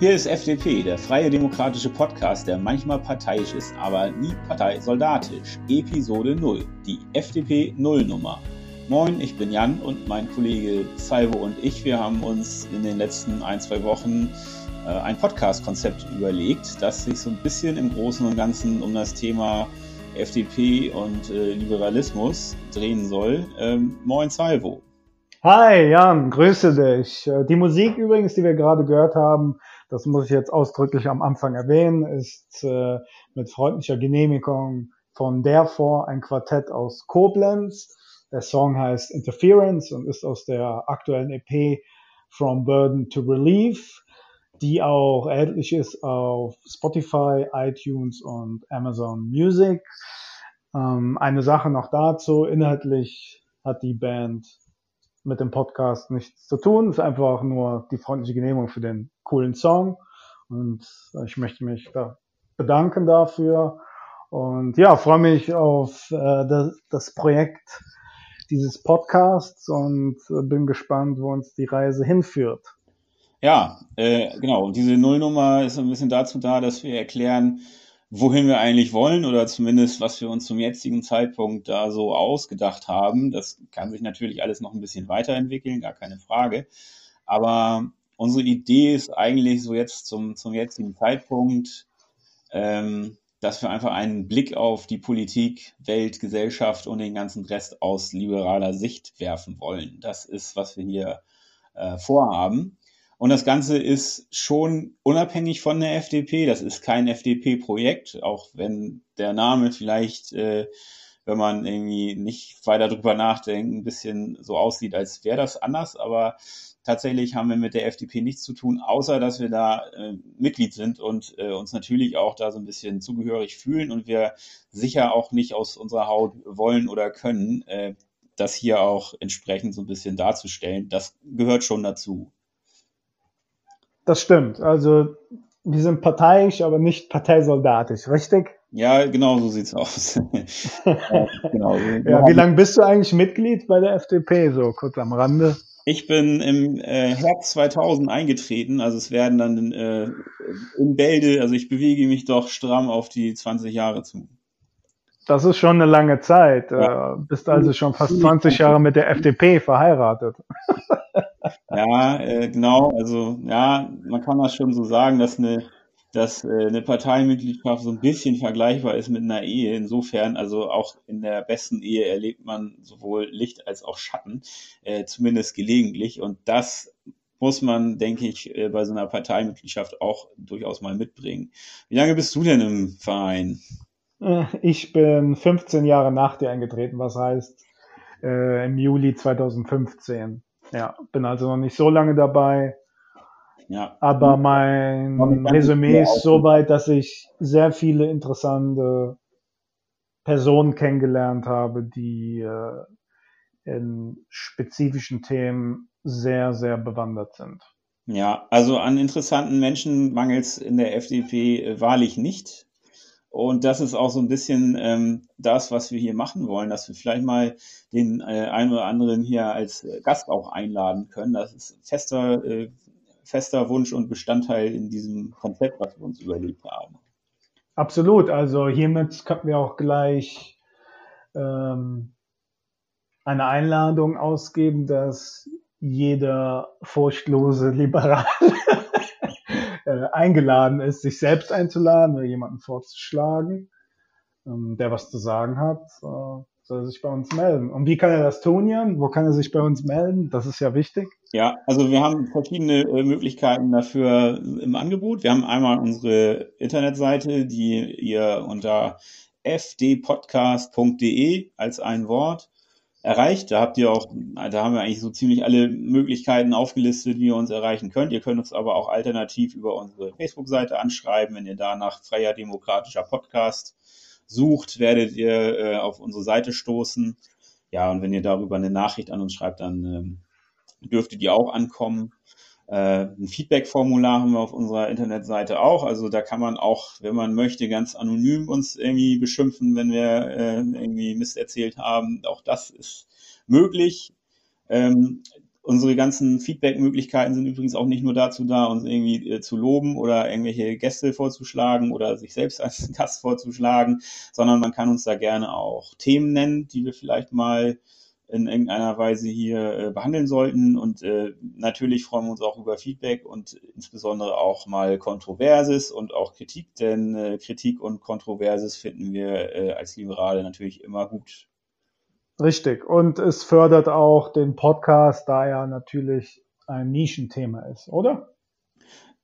Hier ist FDP, der freie demokratische Podcast, der manchmal parteiisch ist, aber nie parteisoldatisch. Episode 0, die FDP Nullnummer. Moin, ich bin Jan und mein Kollege Salvo und ich, wir haben uns in den letzten ein, zwei Wochen äh, ein Podcast-Konzept überlegt, das sich so ein bisschen im Großen und Ganzen um das Thema FDP und äh, Liberalismus drehen soll. Ähm, moin Salvo. Hi Jan, grüße dich. Äh, die Musik übrigens, die wir gerade gehört haben, das muss ich jetzt ausdrücklich am Anfang erwähnen, ist äh, mit freundlicher Genehmigung von Therefore ein Quartett aus Koblenz. Der Song heißt Interference und ist aus der aktuellen EP From Burden to Relief, die auch erhältlich ist auf Spotify, iTunes und Amazon Music. Ähm, eine Sache noch dazu, inhaltlich hat die Band mit dem Podcast nichts zu tun. Es ist einfach nur die freundliche Genehmigung für den coolen Song. Und ich möchte mich da bedanken dafür. Und ja, freue mich auf äh, das, das Projekt dieses Podcasts und äh, bin gespannt, wo uns die Reise hinführt. Ja, äh, genau. Diese Nullnummer ist ein bisschen dazu da, dass wir erklären, wohin wir eigentlich wollen oder zumindest, was wir uns zum jetzigen Zeitpunkt da so ausgedacht haben. Das kann sich natürlich alles noch ein bisschen weiterentwickeln, gar keine Frage. Aber unsere Idee ist eigentlich so jetzt zum, zum jetzigen Zeitpunkt, ähm, dass wir einfach einen Blick auf die Politik, Welt, Gesellschaft und den ganzen Rest aus liberaler Sicht werfen wollen. Das ist, was wir hier äh, vorhaben. Und das Ganze ist schon unabhängig von der FDP. Das ist kein FDP-Projekt, auch wenn der Name vielleicht, äh, wenn man irgendwie nicht weiter drüber nachdenkt, ein bisschen so aussieht, als wäre das anders. Aber tatsächlich haben wir mit der FDP nichts zu tun, außer dass wir da äh, Mitglied sind und äh, uns natürlich auch da so ein bisschen zugehörig fühlen und wir sicher auch nicht aus unserer Haut wollen oder können, äh, das hier auch entsprechend so ein bisschen darzustellen. Das gehört schon dazu. Das stimmt. Also wir sind parteiisch, aber nicht parteisoldatisch, richtig? Ja, genau so sieht's aus. ja, genau. ja, wie lange bist du eigentlich Mitglied bei der FDP, so kurz am Rande? Ich bin im äh, Herbst 2000 eingetreten, also es werden dann äh, in Bälde, also ich bewege mich doch stramm auf die 20 Jahre zu. Das ist schon eine lange Zeit. Ja. Äh, bist also schon fast 20 Jahre mit der FDP verheiratet. Ja, äh, genau. Also ja, man kann das schon so sagen, dass eine, dass äh, eine Parteimitgliedschaft so ein bisschen vergleichbar ist mit einer Ehe. Insofern, also auch in der besten Ehe erlebt man sowohl Licht als auch Schatten, äh, zumindest gelegentlich. Und das muss man, denke ich, äh, bei so einer Parteimitgliedschaft auch durchaus mal mitbringen. Wie lange bist du denn im Verein? Äh, ich bin 15 Jahre nach dir eingetreten, was heißt äh, im Juli 2015. Ja, bin also noch nicht so lange dabei. Ja. Aber mein Resümee ist soweit, dass ich sehr viele interessante Personen kennengelernt habe, die äh, in spezifischen Themen sehr, sehr bewandert sind. Ja, also an interessanten Menschen mangelt es in der FDP äh, wahrlich nicht. Und das ist auch so ein bisschen ähm, das, was wir hier machen wollen, dass wir vielleicht mal den äh, einen oder anderen hier als Gast auch einladen können. Das ist fester, äh, fester Wunsch und Bestandteil in diesem Konzept, was wir uns überlegt haben. Absolut. Also hiermit könnten wir auch gleich ähm, eine Einladung ausgeben, dass jeder furchtlose Liberale äh, eingeladen ist, sich selbst einzuladen oder jemanden vorzuschlagen, ähm, der was zu sagen hat, äh, soll er sich bei uns melden. Und wie kann er das tun, Jan? Wo kann er sich bei uns melden? Das ist ja wichtig. Ja, also wir haben verschiedene äh, Möglichkeiten dafür im Angebot. Wir haben einmal unsere Internetseite, die ihr unter fdpodcast.de als ein Wort erreicht. Da habt ihr auch, da haben wir eigentlich so ziemlich alle Möglichkeiten aufgelistet, wie ihr uns erreichen könnt. Ihr könnt uns aber auch alternativ über unsere Facebook-Seite anschreiben. Wenn ihr da nach freier demokratischer Podcast sucht, werdet ihr äh, auf unsere Seite stoßen. Ja, und wenn ihr darüber eine Nachricht an uns schreibt, dann ähm, dürfte die auch ankommen. Äh, ein Feedback-Formular haben wir auf unserer Internetseite auch. Also da kann man auch, wenn man möchte, ganz anonym uns irgendwie beschimpfen, wenn wir äh, irgendwie Mist erzählt haben. Auch das ist möglich. Ähm, Unsere ganzen Feedback-Möglichkeiten sind übrigens auch nicht nur dazu da, uns irgendwie äh, zu loben oder irgendwelche Gäste vorzuschlagen oder sich selbst als Gast vorzuschlagen, sondern man kann uns da gerne auch Themen nennen, die wir vielleicht mal in irgendeiner Weise hier äh, behandeln sollten. Und äh, natürlich freuen wir uns auch über Feedback und insbesondere auch mal Kontroverses und auch Kritik, denn äh, Kritik und Kontroverses finden wir äh, als Liberale natürlich immer gut. Richtig. Und es fördert auch den Podcast, da er natürlich ein Nischenthema ist, oder?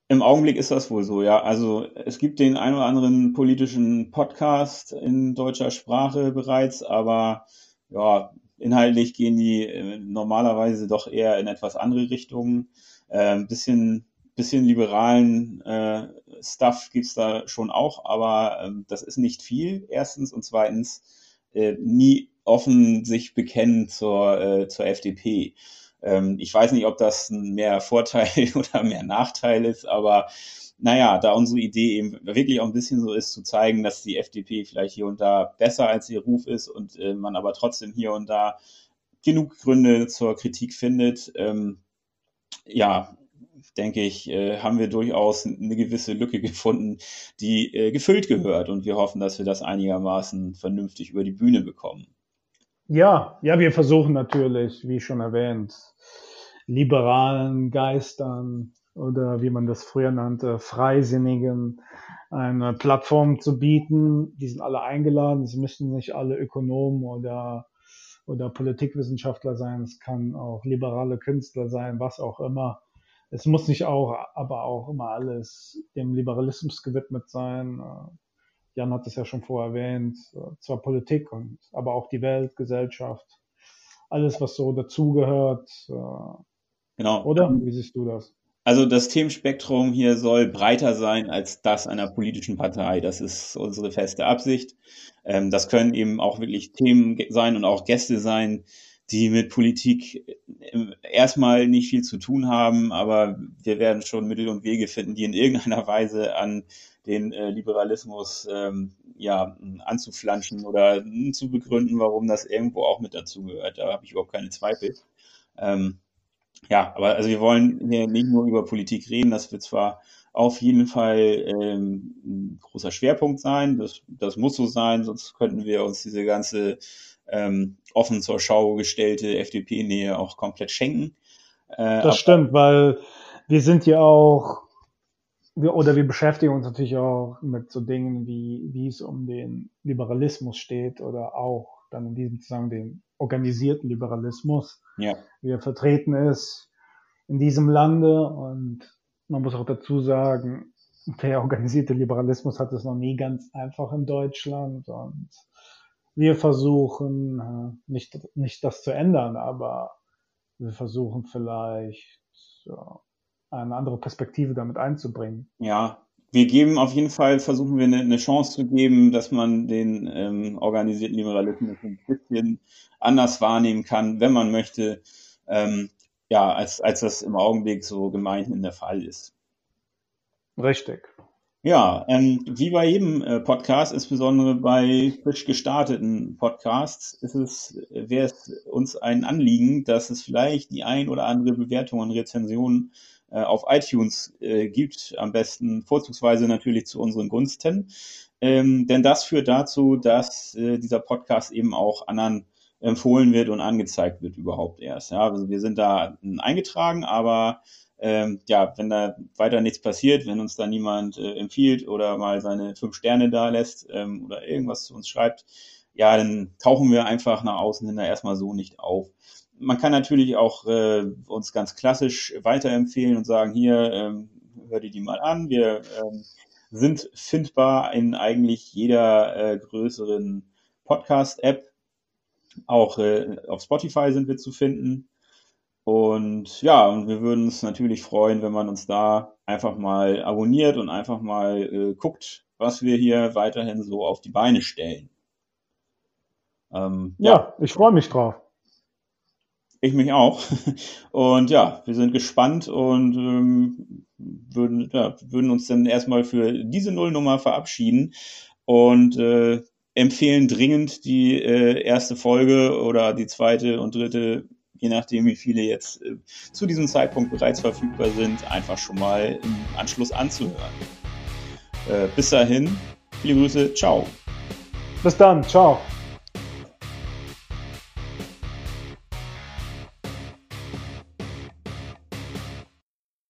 Im Augenblick ist das wohl so, ja. Also es gibt den ein oder anderen politischen Podcast in deutscher Sprache bereits, aber ja, inhaltlich gehen die äh, normalerweise doch eher in etwas andere Richtungen. Ein äh, bisschen, bisschen liberalen äh, Stuff gibt's da schon auch, aber ähm, das ist nicht viel, erstens. Und zweitens, äh, nie offen sich bekennen zur, zur FDP. Ähm, ich weiß nicht, ob das mehr Vorteil oder mehr Nachteil ist, aber naja, da unsere Idee eben wirklich auch ein bisschen so ist, zu zeigen, dass die FDP vielleicht hier und da besser als ihr Ruf ist und äh, man aber trotzdem hier und da genug Gründe zur Kritik findet, ähm, ja, denke ich, äh, haben wir durchaus eine gewisse Lücke gefunden, die äh, gefüllt gehört und wir hoffen, dass wir das einigermaßen vernünftig über die Bühne bekommen. Ja, ja, wir versuchen natürlich, wie schon erwähnt, liberalen Geistern oder wie man das früher nannte, Freisinnigen eine Plattform zu bieten. Die sind alle eingeladen. Es müssen nicht alle Ökonomen oder, oder Politikwissenschaftler sein. Es kann auch liberale Künstler sein, was auch immer. Es muss nicht auch, aber auch immer alles dem Liberalismus gewidmet sein. Jan hat es ja schon vorher erwähnt, zwar Politik und aber auch die Welt, Gesellschaft, alles, was so dazugehört. Äh, genau. Oder? Wie siehst du das? Also das Themenspektrum hier soll breiter sein als das einer politischen Partei. Das ist unsere feste Absicht. Ähm, das können eben auch wirklich Themen sein und auch Gäste sein, die mit Politik äh, erstmal nicht viel zu tun haben, aber wir werden schon Mittel und Wege finden, die in irgendeiner Weise an den äh, Liberalismus ähm, ja, anzuflanschen oder zu begründen, warum das irgendwo auch mit dazugehört. Da habe ich überhaupt keine Zweifel. Ähm, ja, aber also wir wollen hier nicht nur über Politik reden, das wird zwar auf jeden Fall ähm, ein großer Schwerpunkt sein, das, das muss so sein, sonst könnten wir uns diese ganze ähm, offen zur Schau gestellte FDP-Nähe auch komplett schenken. Äh, das stimmt, weil wir sind ja auch wir, oder wir beschäftigen uns natürlich auch mit so Dingen wie, wie es um den Liberalismus steht oder auch dann in diesem Zusammenhang den organisierten Liberalismus. Ja. Wie er vertreten ist in diesem Lande und man muss auch dazu sagen, der organisierte Liberalismus hat es noch nie ganz einfach in Deutschland und wir versuchen äh, nicht, nicht das zu ändern, aber wir versuchen vielleicht eine andere Perspektive damit einzubringen. Ja, wir geben auf jeden Fall, versuchen wir eine, eine Chance zu geben, dass man den ähm, organisierten Liberalismus ein bisschen anders wahrnehmen kann, wenn man möchte, ähm, ja, als, als das im Augenblick so gemeinhin der Fall ist. Richtig. Ja, ähm, wie bei jedem äh, Podcast, insbesondere bei frisch gestarteten Podcasts, ist es, wäre es uns ein Anliegen, dass es vielleicht die ein oder andere Bewertung und Rezension äh, auf iTunes äh, gibt, am besten vorzugsweise natürlich zu unseren Gunsten. Ähm, denn das führt dazu, dass äh, dieser Podcast eben auch anderen empfohlen wird und angezeigt wird überhaupt erst. Ja, also wir sind da eingetragen, aber ähm, ja, wenn da weiter nichts passiert, wenn uns da niemand äh, empfiehlt oder mal seine fünf Sterne da lässt ähm, oder irgendwas zu uns schreibt, ja, dann tauchen wir einfach nach außen hin da erstmal so nicht auf man kann natürlich auch äh, uns ganz klassisch weiterempfehlen und sagen, hier, ähm, hör dir die mal an. Wir ähm, sind findbar in eigentlich jeder äh, größeren Podcast-App. Auch äh, auf Spotify sind wir zu finden. Und ja, und wir würden uns natürlich freuen, wenn man uns da einfach mal abonniert und einfach mal äh, guckt, was wir hier weiterhin so auf die Beine stellen. Ähm, ja, ja, ich freue mich drauf. Ich mich auch. Und ja, wir sind gespannt und ähm, würden, ja, würden uns dann erstmal für diese Nullnummer verabschieden und äh, empfehlen dringend die äh, erste Folge oder die zweite und dritte je nachdem, wie viele jetzt äh, zu diesem Zeitpunkt bereits verfügbar sind, einfach schon mal im Anschluss anzuhören. Äh, bis dahin, viele Grüße, ciao. Bis dann, ciao.